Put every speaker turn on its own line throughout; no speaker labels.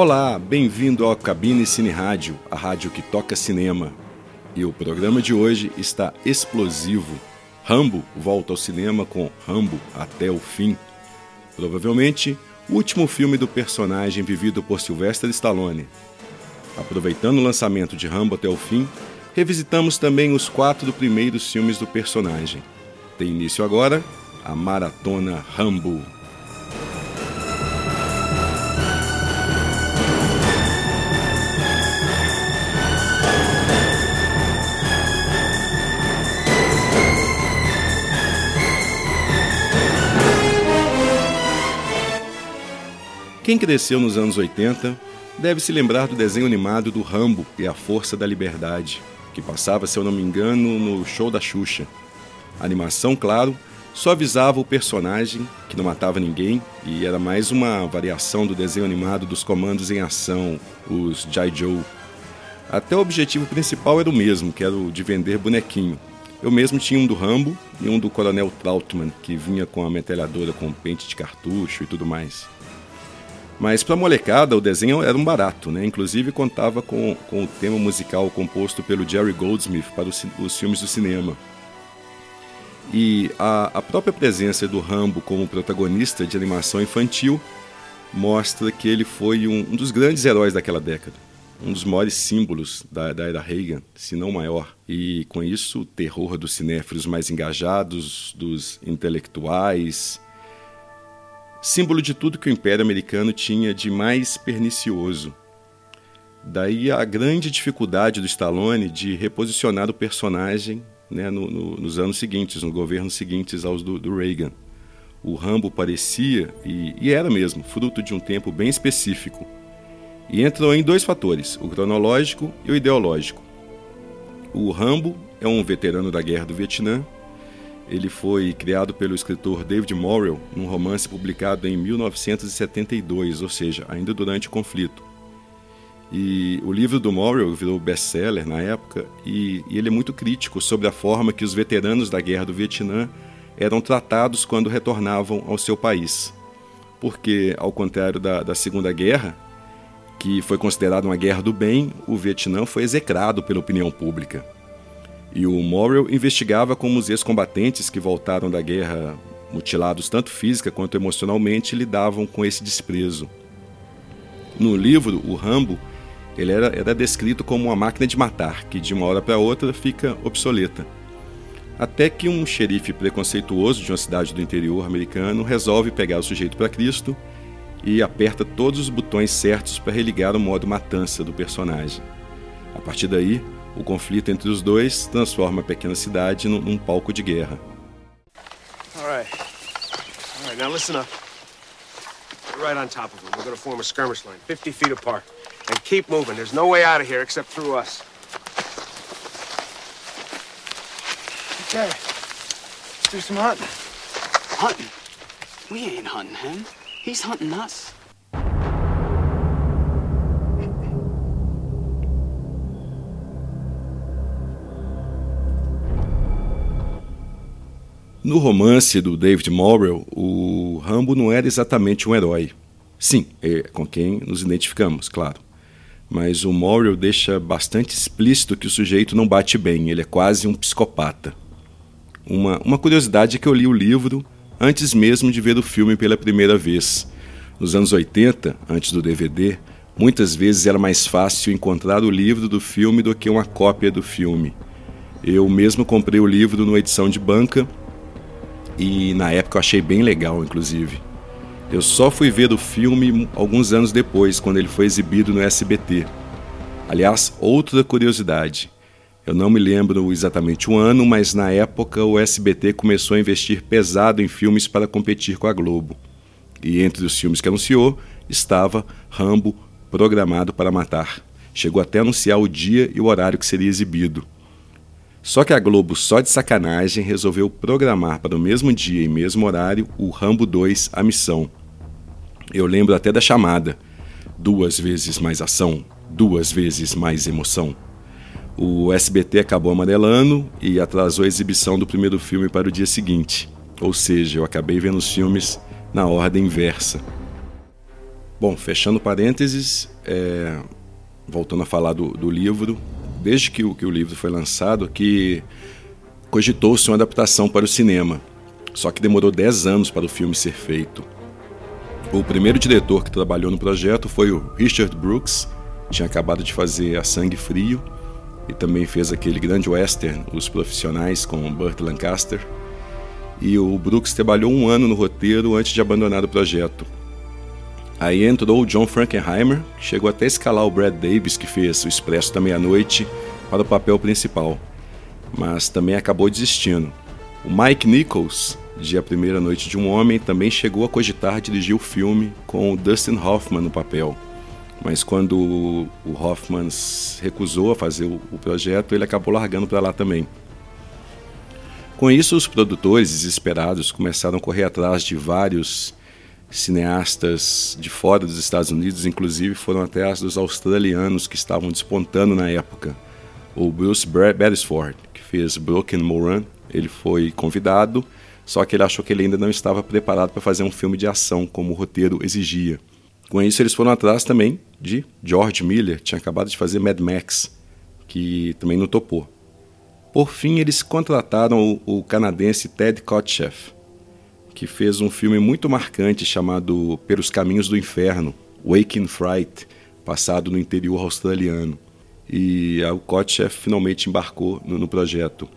Olá, bem-vindo ao Cabine Cine Rádio, a rádio que toca cinema. E o programa de hoje está explosivo. Rambo volta ao cinema com Rambo até o fim. Provavelmente o último filme do personagem vivido por Sylvester Stallone. Aproveitando o lançamento de Rambo até o fim, revisitamos também os quatro primeiros filmes do personagem. Tem início agora a Maratona Rambo. Quem cresceu nos anos 80 deve se lembrar do desenho animado do Rambo e a Força da Liberdade, que passava, se eu não me engano, no show da Xuxa. A animação, claro, só avisava o personagem, que não matava ninguém, e era mais uma variação do desenho animado dos comandos em ação, os Jai Joe. Até o objetivo principal era o mesmo, que era o de vender bonequinho. Eu mesmo tinha um do Rambo e um do Coronel Trautmann, que vinha com a metralhadora com pente de cartucho e tudo mais. Mas para a molecada, o desenho era um barato, né? Inclusive contava com, com o tema musical composto pelo Jerry Goldsmith para os, os filmes do cinema. E a, a própria presença do Rambo como protagonista de animação infantil mostra que ele foi um, um dos grandes heróis daquela década. Um dos maiores símbolos da, da era Reagan, se não maior. E com isso, o terror dos cinéfilos mais engajados, dos intelectuais, símbolo de tudo que o Império Americano tinha de mais pernicioso. Daí a grande dificuldade do Stallone de reposicionar o personagem né, no, no, nos anos seguintes, no governo seguintes aos do, do Reagan. O Rambo parecia, e, e, era mesmo, fruto de um tempo bem específico. E entrou em dois fatores, o cronológico e o ideológico. O Rambo é um veterano da guerra do Vietnã ele foi criado pelo escritor David Morrell num romance publicado em 1972, ou seja, ainda durante o conflito. E o livro do Morrell virou best-seller na época e, e, ele é muito crítico sobre a forma que os veteranos da Guerra do Vietnã eram tratados quando retornavam ao seu país. Porque, ao contrário da, da Segunda Guerra, que foi considerada uma guerra do bem, o Vietnã foi execrado pela opinião pública. E o Morrell investigava como os ex-combatentes que voltaram da guerra mutilados tanto física quanto emocionalmente lidavam com esse desprezo. No livro, o Rambo ele era, era descrito como uma máquina de matar, que de uma hora para outra fica obsoleta. Até que um xerife preconceituoso de uma cidade do interior americano resolve pegar o sujeito para Cristo e aperta todos os botões certos para religar o modo matança do personagem. A partir daí, o conflito entre os dois transforma a pequena cidade num, num palco de guerra.
All right. All right, now listen up. We're right on top of them. We're going to form a skirmish line, 50 feet apart. And keep moving. There's no way out of here except through us.
Okay. Let's do some hunting.
Hunting? We ain't hunting him. He's hunting us.
No romance do David Morrell, o Rambo não era exatamente um herói. Sim, é com quem nos identificamos, claro. Mas o Morrell deixa bastante explícito que o sujeito não bate bem, ele é quase um psicopata. Uma, uma curiosidade é que eu li o livro antes mesmo de ver o filme pela primeira vez. Nos anos 80, antes do DVD, muitas vezes era mais fácil encontrar o livro do filme do que uma cópia do filme. Eu mesmo comprei o livro numa edição de banca e na época eu achei bem legal, inclusive. Eu só fui ver o filme alguns anos depois, quando ele foi exibido no SBT. Aliás, outra curiosidade. Eu não me lembro exatamente o ano, mas na época o SBT começou a investir pesado em filmes para competir com a Globo. E entre os filmes que anunciou estava Rambo Programado para Matar. Chegou até a anunciar o dia e o horário que seria exibido. Só que a Globo, só de sacanagem, resolveu programar para o mesmo dia e mesmo horário o Rambo 2 A Missão. Eu lembro até da chamada: duas vezes mais ação, duas vezes mais emoção. O SBT acabou amarelando e atrasou a exibição do primeiro filme para o dia seguinte. Ou seja, eu acabei vendo os filmes na ordem inversa. Bom, fechando parênteses, é, voltando a falar do, do livro, desde que o, que o livro foi lançado, que cogitou-se uma adaptação para o cinema, só que demorou 10 anos para o filme ser feito. O primeiro diretor que trabalhou no projeto foi o Richard Brooks, tinha acabado de fazer A Sangue Frio e também fez aquele grande western, Os Profissionais, com Burt Lancaster. E o Brooks trabalhou um ano no roteiro antes de abandonar o projeto. Aí entrou o John Frankenheimer, que chegou até a escalar o Brad Davis, que fez O Expresso da Meia-Noite, para o papel principal, mas também acabou desistindo. O Mike Nichols, de A Primeira Noite de um Homem, também chegou a cogitar dirigir o filme com o Dustin Hoffman no papel. Mas quando o Hoffman recusou a fazer o projeto, ele acabou largando para lá também. Com isso, os produtores desesperados começaram a correr atrás de vários cineastas de fora dos Estados Unidos, inclusive foram até as dos australianos que estavam despontando na época. O Bruce Beresford, que fez Broken Moran, ele foi convidado, só que ele achou que ele ainda não estava preparado para fazer um filme de ação como o roteiro exigia. Com isso, eles foram atrás também de George Miller, que tinha acabado de fazer Mad Max, que também não topou. Por fim, eles contrataram o, o canadense Ted Kotcheff, que fez um filme muito marcante chamado Pelos Caminhos do Inferno, Waking Fright, passado no interior australiano. E o Kotcheff finalmente embarcou no, no projeto.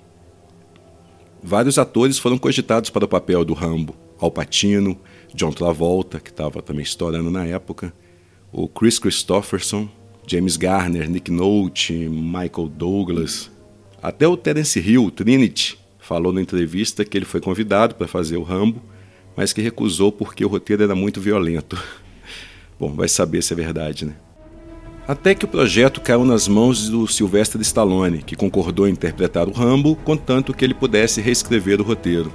Vários atores foram cogitados para o papel do Rambo. Al Pacino, John Travolta, que estava também estourando na época, o Chris Christopherson, James Garner, Nick Nolte, Michael Douglas. Até o Terence Hill, Trinity, falou na entrevista que ele foi convidado para fazer o Rambo, mas que recusou porque o roteiro era muito violento. Bom, vai saber se é verdade, né? Até que o projeto caiu nas mãos do Sylvester Stallone, que concordou em interpretar o Rambo, contanto que ele pudesse reescrever o roteiro.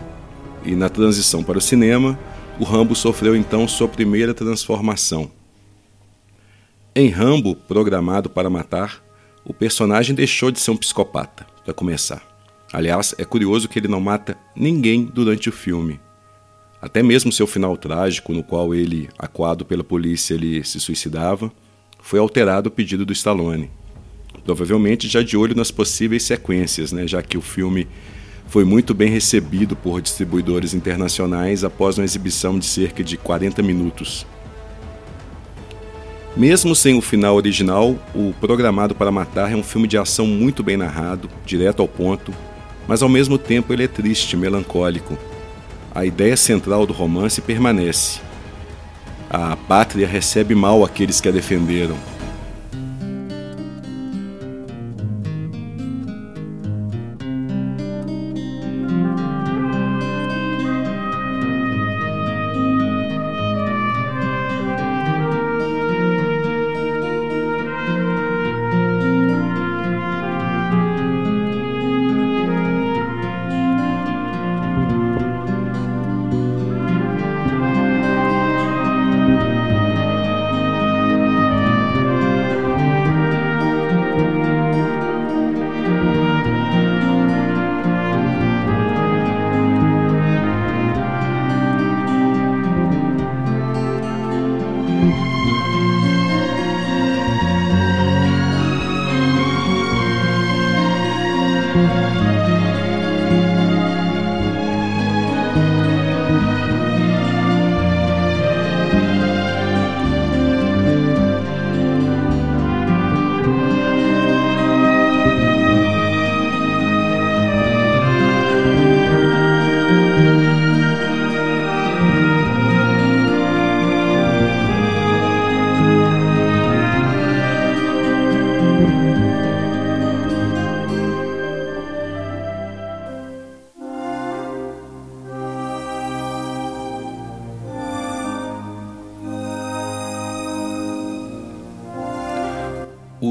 E na transição para o cinema, o Rambo sofreu então sua primeira transformação. Em Rambo, programado para matar, o personagem deixou de ser um psicopata, para começar. Aliás, é curioso que ele não mata ninguém durante o filme. Até mesmo seu final trágico, no qual ele, acuado pela polícia, ele se suicidava, foi alterado o pedido do Stallone. Provavelmente já de olho nas possíveis sequências, né, já que o filme foi muito bem recebido por distribuidores internacionais após uma exibição de cerca de 40 minutos. Mesmo sem o final original, o Programado para Matar é um filme de ação muito bem narrado, direto ao ponto, mas ao mesmo tempo ele é triste, melancólico. A ideia central do romance permanece. A pátria recebe mal aqueles que a defenderam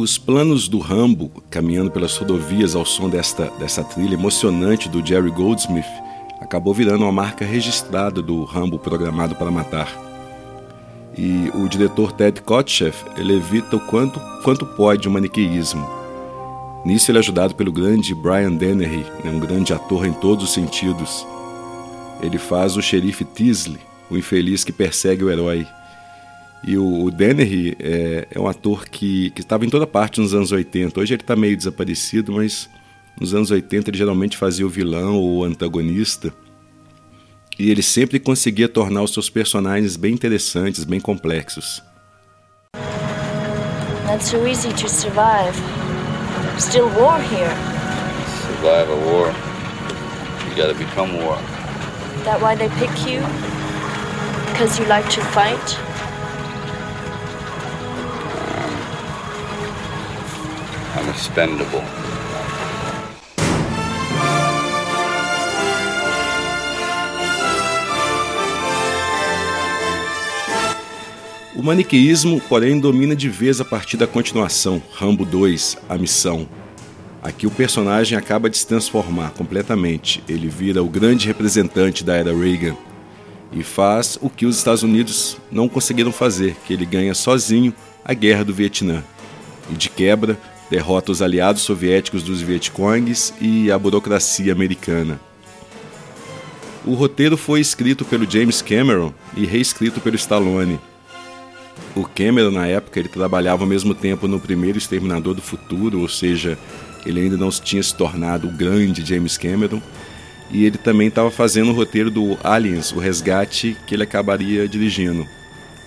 Os planos do Rambo, caminhando pelas rodovias ao som desta, dessa trilha emocionante do Jerry Goldsmith, acabou virando uma marca registrada do Rambo programado para matar. E o diretor Ted Kotcheff ele evita o quanto, quanto pode o maniqueísmo. Nisso ele é ajudado pelo grande Brian Dennehy, né, um grande ator em todos os sentidos. Ele faz o xerife Teasley, o infeliz que persegue o herói. E o, o Dennehy é, é, um ator que estava em toda parte nos anos 80. Hoje ele está meio desaparecido, mas nos anos 80 ele geralmente fazia o vilão ou o antagonista. E ele sempre conseguia tornar os seus personagens bem interessantes, bem complexos.
Not so easy to survive. Still war here.
Survive a war. You gotta become war.
That why they pick you? Because you like to fight?
Expendable.
O maniqueísmo, porém, domina de vez a partir da continuação, Rambo 2, A Missão. Aqui o personagem acaba de se transformar completamente. Ele vira o grande representante da era Reagan e faz o que os Estados Unidos não conseguiram fazer, que ele ganha sozinho a guerra do Vietnã. E de quebra, derrota os aliados soviéticos dos Vietcongs e a burocracia americana. O roteiro foi escrito pelo James Cameron e reescrito pelo Stallone. O Cameron, na época, ele trabalhava ao mesmo tempo no primeiro Exterminador do Futuro, ou seja, ele ainda não tinha se tornado o grande James Cameron, e ele também estava fazendo o roteiro do Aliens, o resgate, que ele acabaria dirigindo.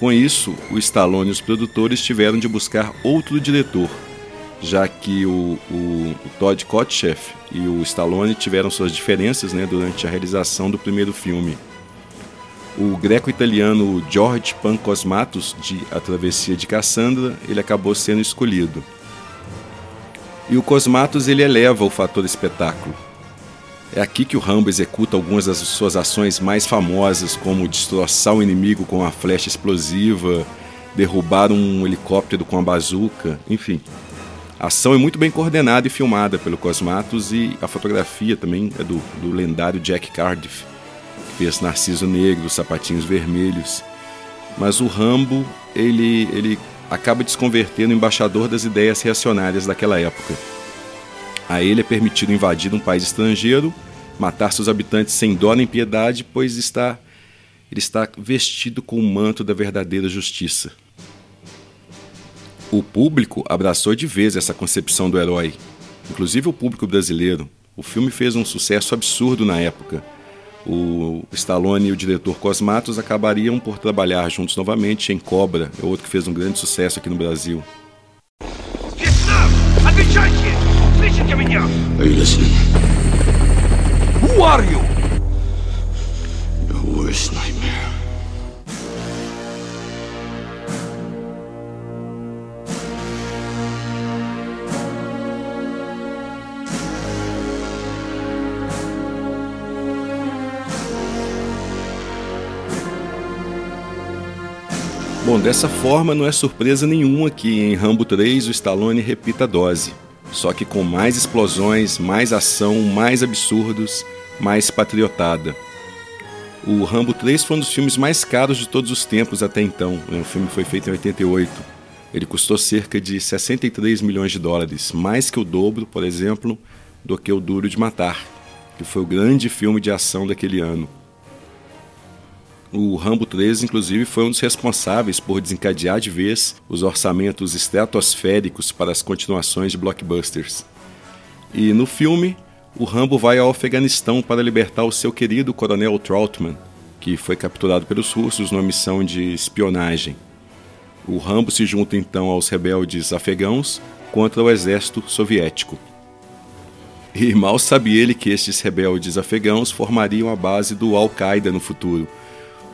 Com isso, o Stallone e os produtores tiveram de buscar outro diretor, já que o, o, o Todd Kotcheff e o Stallone tiveram suas diferenças né, durante a realização do primeiro filme o greco-italiano George Pancosmatos, de A Travessia de Cassandra, ele acabou sendo escolhido. E o Cosmatos ele eleva o fator espetáculo. É aqui que o Rambo executa algumas das suas ações mais famosas, como destroçar o inimigo com uma flecha explosiva, derrubar um helicóptero com a bazuca, enfim. A ação é muito bem coordenada e filmada pelo Cosmatos e a fotografia também é do, do lendário Jack Cardiff fez Narciso Negro, Sapatinhos Vermelhos. Mas o Rambo, ele, ele acaba desconvertendo o embaixador das ideias reacionárias daquela época. A ele é permitido invadir um país estrangeiro, matar seus habitantes sem dó nem piedade, pois está ele está vestido com o manto da verdadeira justiça. O público abraçou de vez essa concepção do herói, inclusive o público brasileiro. O filme fez um sucesso absurdo na época o Stallone e o diretor Cosmatos acabariam por trabalhar juntos novamente em Cobra, é outro que fez um grande sucesso aqui no Brasil.
Are you listening?
Who are you?
Your worst nightmare.
Bom, dessa forma não é surpresa nenhuma que em Rambo 3 o Stallone repita a dose, só que com mais explosões, mais ação, mais absurdos, mais patriotada. O Rambo 3 foi um dos filmes mais caros de todos os tempos até então. O filme foi feito em 88. Ele custou cerca de 63 milhões de dólares, mais que o dobro, por exemplo, do que o Duro de Matar, que foi o grande filme de ação daquele ano. O Rambo 3, inclusive, foi um dos responsáveis por desencadear de vez os orçamentos estratosféricos para as continuações de blockbusters. E no filme, o Rambo vai ao Afeganistão para libertar o seu querido coronel Troutman, que foi capturado pelos russos numa missão de espionagem. O Rambo se junta então aos rebeldes afegãos contra o exército soviético. E mal sabe ele que estes rebeldes afegãos formariam a base do Al-Qaeda no futuro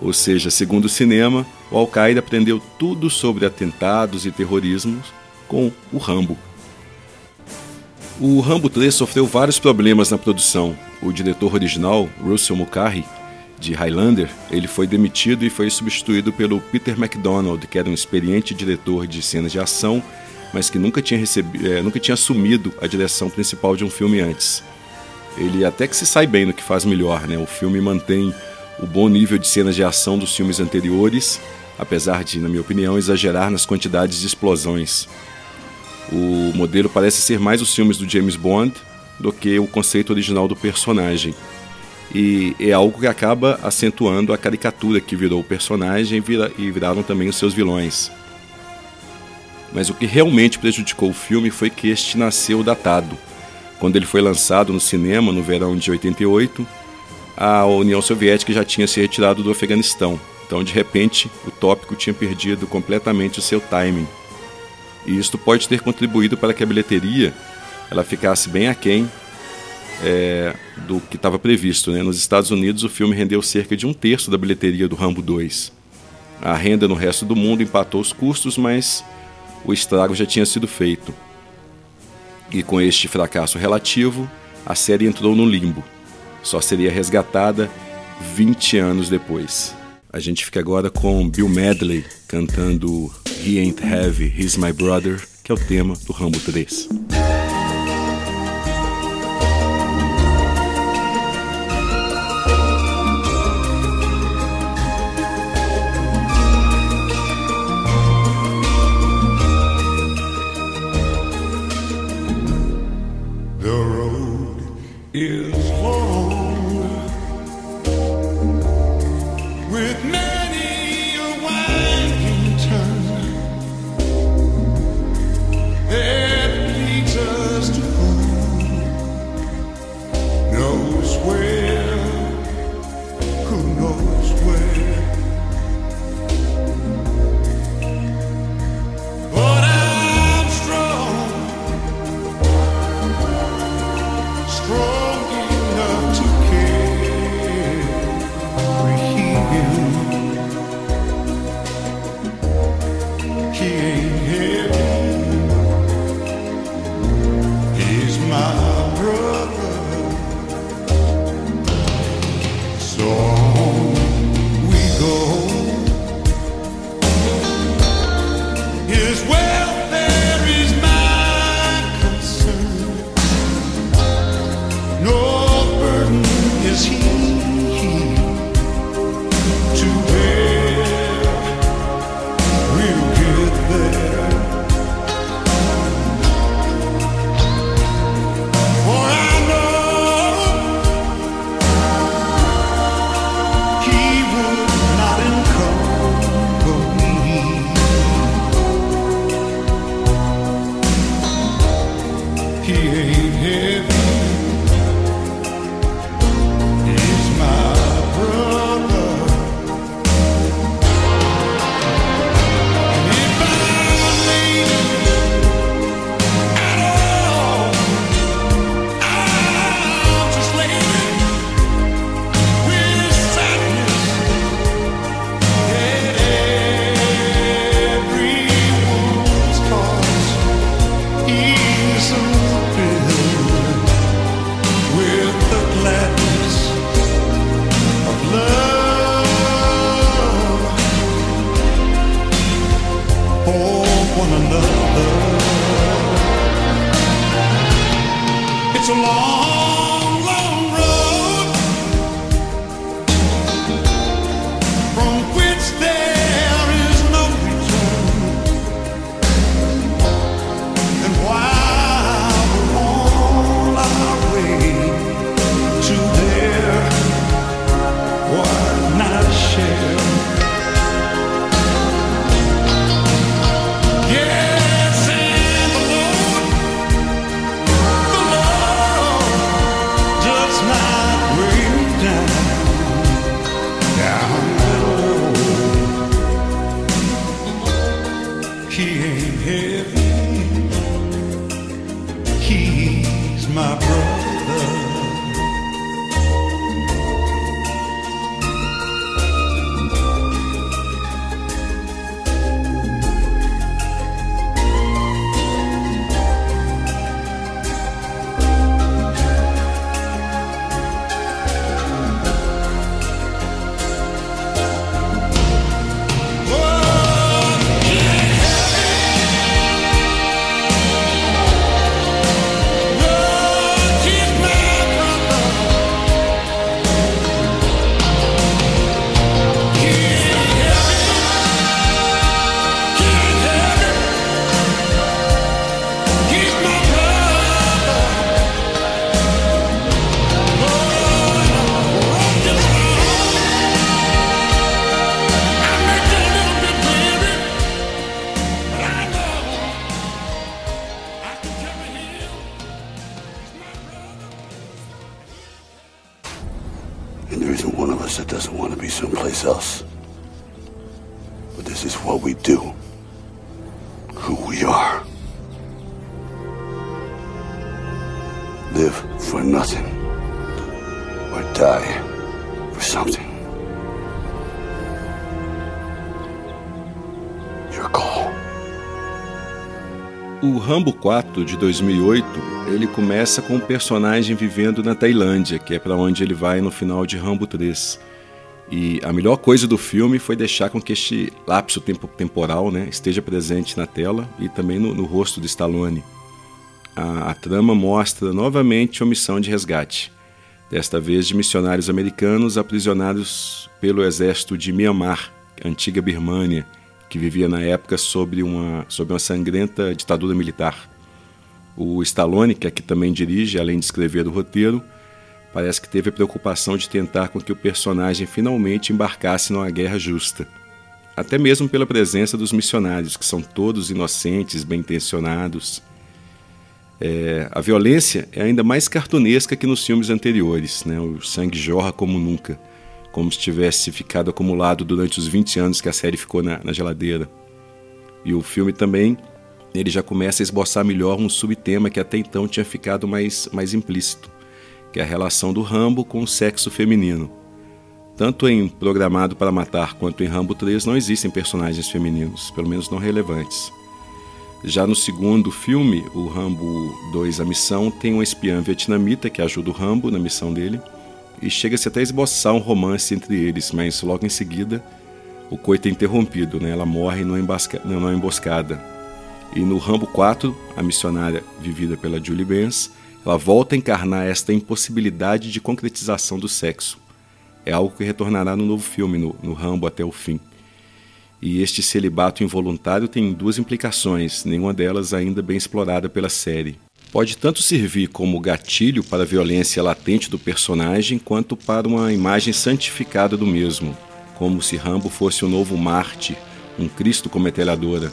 ou seja, segundo o cinema, o Al-Qaeda aprendeu tudo sobre atentados e terrorismo com o Rambo. O Rambo 3 sofreu vários problemas na produção. O diretor original, Russell Mulcahy, de Highlander, ele foi demitido e foi substituído pelo Peter MacDonald, que era um experiente diretor de cenas de ação, mas que nunca tinha, recebido, é, nunca tinha assumido a direção principal de um filme antes. Ele até que se sai bem no que faz melhor, né? O filme mantém o bom nível de cenas de ação dos filmes anteriores, apesar de, na minha opinião, exagerar nas quantidades de explosões. O modelo parece ser mais os filmes do James Bond do que o conceito original do personagem.
E é algo que acaba acentuando a caricatura que virou o personagem e viraram também os seus vilões. Mas o que realmente prejudicou o filme foi que este nasceu datado. Quando ele foi lançado no cinema no verão de 88, a União Soviética já tinha se retirado do Afeganistão. Então, de repente, o tópico tinha perdido completamente o seu timing. E isto pode ter contribuído para que a bilheteria ela ficasse bem aquém é, do que estava previsto. Né? Nos Estados Unidos, o filme rendeu cerca de um terço da bilheteria do Rambo 2. A renda no resto do mundo empatou os custos, mas o estrago já tinha sido feito. E com este fracasso relativo, a série entrou no limbo. Só seria resgatada 20 anos depois. A gente fica agora com Bill Medley cantando He Ain't Heavy, He's My Brother, que é o tema do Rambo 3.
Rambo 4 de 2008, ele começa com o personagem vivendo na Tailândia, que é para onde ele vai no final de Rambo 3. E a melhor coisa do filme foi deixar com que este lapso tempo, temporal né, esteja presente na tela e também no, no rosto de Stallone. A, a trama mostra novamente a missão de resgate, desta vez de missionários americanos aprisionados pelo exército de Myanmar, antiga Birmânia, que vivia na época sob uma, sob uma sangrenta ditadura militar. O Stallone, que aqui também dirige, além de escrever o roteiro, parece que teve a preocupação de tentar com que o personagem finalmente embarcasse numa guerra justa. Até mesmo pela presença dos missionários, que são todos inocentes, bem intencionados. É, a violência é ainda mais cartunesca que nos filmes anteriores, né? o sangue jorra como nunca, como se tivesse ficado acumulado durante os 20 anos que a série ficou na, na geladeira. E o filme também ele já começa a esboçar melhor um subtema que até então tinha ficado mais, mais implícito que é a relação do Rambo com o sexo feminino. Tanto em Programado para Matar quanto em Rambo 3 não existem personagens femininos, pelo menos não relevantes. Já no segundo filme, o Rambo 2 A Missão, tem uma espiã vietnamita que ajuda o Rambo na missão dele e chega-se até a esboçar um romance entre eles, mas logo em seguida o coito é interrompido, né? ela morre numa, numa emboscada. E no Rambo 4, a missionária vivida pela Julie Benz ela volta a encarnar esta impossibilidade de concretização do sexo. É algo que retornará no novo filme, no, no Rambo até o fim. E este celibato involuntário tem duas implicações, nenhuma delas ainda bem explorada pela série. Pode tanto servir como gatilho para a violência latente do personagem, quanto para uma imagem santificada do mesmo, como se Rambo fosse o novo Marte, um Cristo com metralhadora,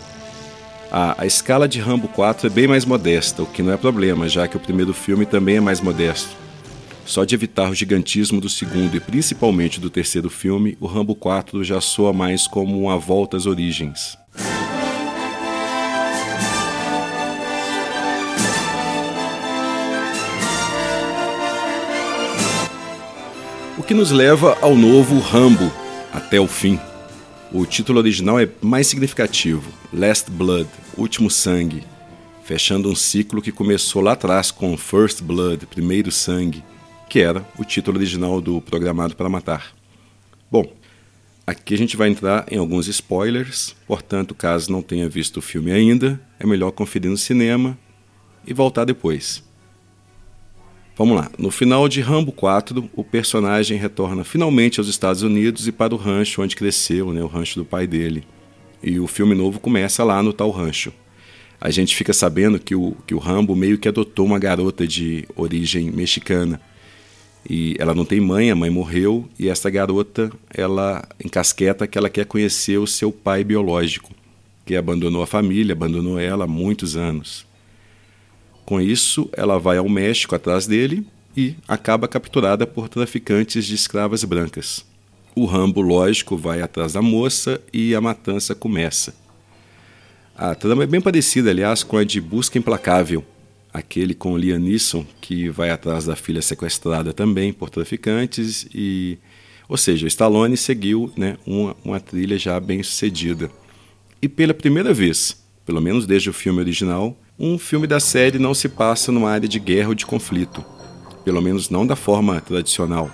a, a, escala de Rambo 4 é bem mais modesta, o que não é problema, já que o primeiro filme também é mais modesto. Só de evitar o gigantismo do segundo e principalmente do terceiro filme, o Rambo 4 já soa mais como uma volta às origens. Que nos leva ao novo Rambo, até o fim. O título original é mais significativo: Last Blood Último Sangue fechando um ciclo que começou lá atrás com First Blood Primeiro Sangue, que era o título original do Programado para Matar. Bom, aqui a gente vai entrar em alguns spoilers, portanto, caso não tenha visto o filme ainda, é melhor conferir no cinema e voltar depois. Vamos lá. No final de Rambo 4, o personagem retorna finalmente aos Estados Unidos e para o rancho onde cresceu, né, o rancho do pai dele. E o filme novo começa lá no tal rancho. A gente fica sabendo que o, que o Rambo meio que adotou uma garota de origem mexicana. E ela não tem mãe, a mãe morreu, e essa garota, ela encasqueta que ela quer conhecer o seu pai biológico, que abandonou a família, abandonou ela há muitos anos. Com isso, ela vai ao México atrás dele e acaba capturada por traficantes de escravas brancas. O Rambo, lógico, vai atrás da moça e a matança começa. A trama é bem parecida, aliás, com a de Busca Implacável, aquele com Liam Neeson, que vai atrás da filha sequestrada também por traficantes e... Ou seja, o Stallone seguiu né, uma, uma trilha já bem sucedida. E pela primeira vez, pelo menos desde o filme original, um filme da série não se passa numa área de guerra ou de conflito, pelo menos não da forma tradicional.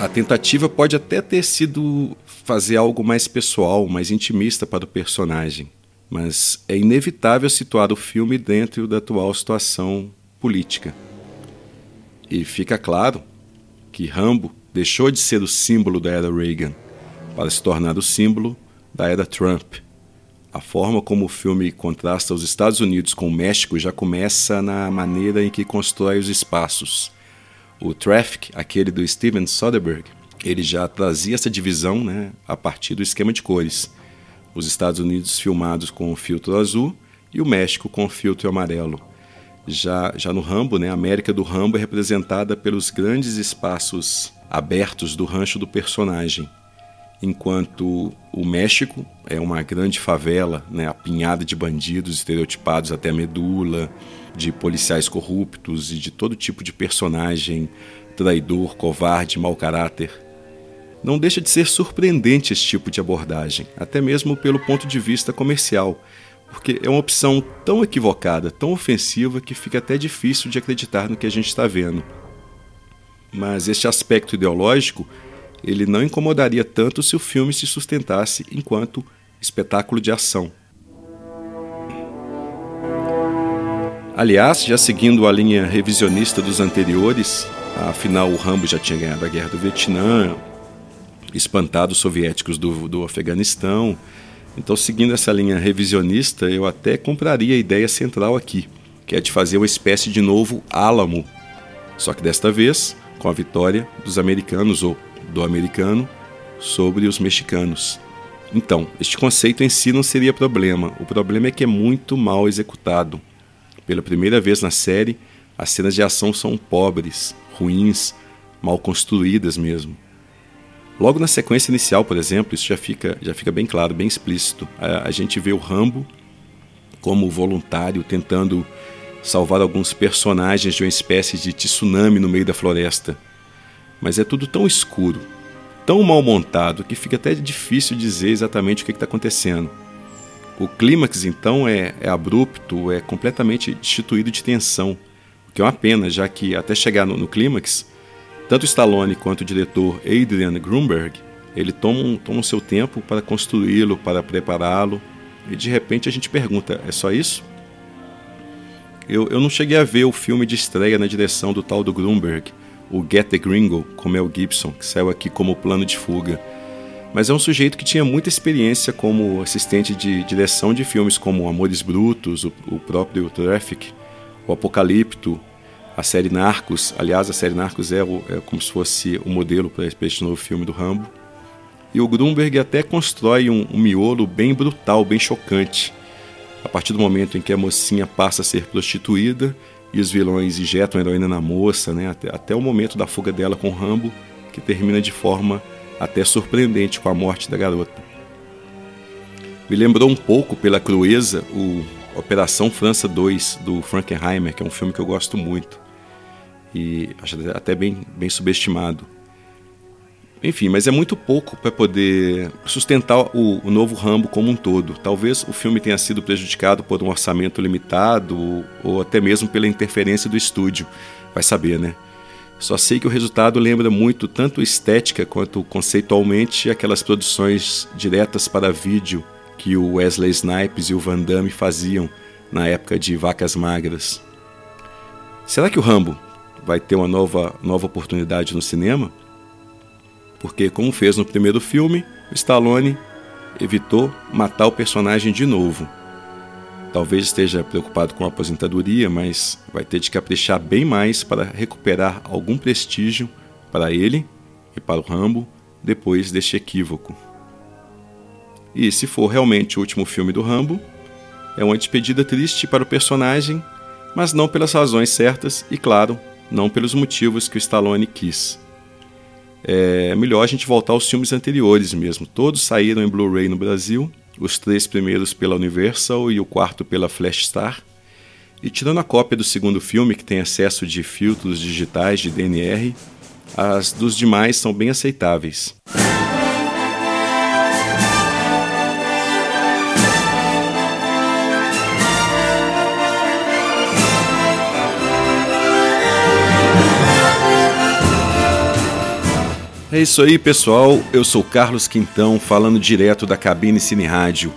A tentativa pode até ter sido fazer algo mais pessoal, mais intimista para o personagem, mas é inevitável situar o filme dentro da atual situação política. E fica claro que Rambo deixou de ser o símbolo da era Reagan para se tornar o símbolo da era Trump a forma como o filme contrasta os Estados Unidos com o México já começa na maneira em que constrói os espaços. O Traffic, aquele do Steven Soderbergh, ele já trazia essa divisão né, a partir do esquema de cores. Os Estados Unidos filmados com o filtro azul e o México com o filtro amarelo. Já, já no Rambo, né, a América do Rambo é representada pelos grandes espaços abertos do rancho do personagem, enquanto o México é uma grande favela, né, apinhada de bandidos estereotipados até a medula, de policiais corruptos e de todo tipo de personagem traidor, covarde, mau caráter. Não deixa de ser surpreendente esse tipo de abordagem, até mesmo pelo ponto de vista comercial, porque é uma opção tão equivocada, tão ofensiva, que fica até difícil de acreditar no que a gente está vendo. Mas este aspecto ideológico ele não incomodaria tanto se o filme se sustentasse enquanto espetáculo de ação. Aliás, já seguindo a linha revisionista dos anteriores, afinal o Rambo já tinha ganhado a guerra do Vietnã, espantado os soviéticos do, do Afeganistão, então, seguindo essa linha revisionista, eu até compraria a ideia central aqui, que é de fazer uma espécie de novo Álamo, só que desta vez com a vitória dos americanos ou do americano sobre os mexicanos. Então, este conceito em si não seria problema, o problema é que é muito mal executado. Pela primeira vez na série, as cenas de ação são pobres, ruins, mal construídas mesmo. Logo na sequência inicial, por exemplo, isso já fica, já fica bem claro, bem explícito. A, a gente vê o Rambo como voluntário tentando salvar alguns personagens de uma espécie de tsunami no meio da floresta. Mas é tudo tão escuro, tão mal montado, que fica até difícil dizer exatamente o que está acontecendo. O clímax, então, é, é, abrupto, é completamente destituído de tensão, o que é uma pena, já que até chegar no, no clímax, tanto Stallone quanto o diretor Adrian Grunberg, ele tomam, tomam seu tempo para construí-lo, para prepará-lo, e de repente a gente pergunta: é só isso? Eu, eu não cheguei a ver o filme de estreia na direção do tal do Grunberg, o Get the Gringo, com Mel Gibson, que saiu aqui como plano de fuga. Mas é um sujeito que tinha muita experiência como assistente de direção de filmes como Amores Brutos, o, o próprio Traffic, o Apocalipto, a série Narcos. Aliás, a série Narcos é, o, é como se fosse o modelo para este novo filme do Rambo. E o Grunberg até constrói um, um miolo bem brutal, bem chocante. A partir do momento em que a mocinha passa a ser prostituída e os vilões injetam a heroína na moça, né, até, até o momento da fuga dela com Rambo, que termina de forma até surpreendente com a morte da garota. Me lembrou um pouco pela crueza o Operação França 2 do Frankenheimer, que é um filme que eu gosto muito e acho até bem, bem subestimado. Enfim, mas é muito pouco para poder sustentar o, o, novo Rambo como um todo. Talvez o filme tenha sido prejudicado por um orçamento limitado ou até mesmo pela interferência do estúdio. Vai saber, né? Só sei que o resultado lembra muito tanto estética quanto conceitualmente aquelas produções diretas para vídeo que o Wesley Snipes e o Van Damme faziam na época de Vacas Magras. Será que o Rambo vai ter uma nova, nova oportunidade no cinema? Porque, como fez no primeiro filme, Stallone evitou matar o personagem de novo. Talvez esteja preocupado com a aposentadoria, mas vai ter de caprichar bem mais para recuperar algum prestígio para ele e para o Rambo depois deste equívoco. E se for realmente o último filme do Rambo, é uma despedida triste para o personagem, mas não pelas razões certas e, claro, não pelos motivos que o Stallone quis. É melhor a gente voltar aos filmes anteriores mesmo. Todos saíram em Blu-ray no Brasil, os três primeiros pela Universal e o quarto pela Flash Star. E tirando a cópia do segundo filme, que tem acesso de filtros digitais de DNR, as dos demais são bem aceitáveis. É isso aí, pessoal. Eu sou Carlos Quintão, falando direto da Cabine Cine Rádio.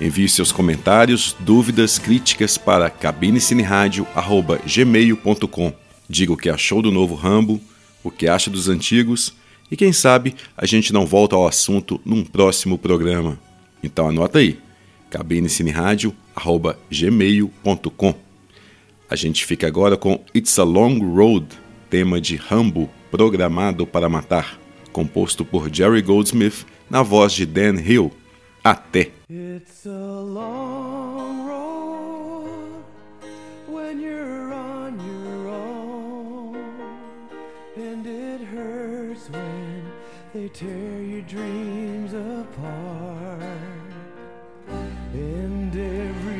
Envie seus comentários, dúvidas, críticas para cabinecineradio@gmail.com. Diga o que achou do novo Rambo, o que acha dos antigos e quem sabe a gente não volta ao assunto num próximo programa. Então anota aí, cabinecineradio@gmail.com. A gente fica agora com It's a Long Road, tema de Rambo, programado para matar composto por Jerry Goldsmith na voz de Dan Hill. Até!
they tear your dreams apart and every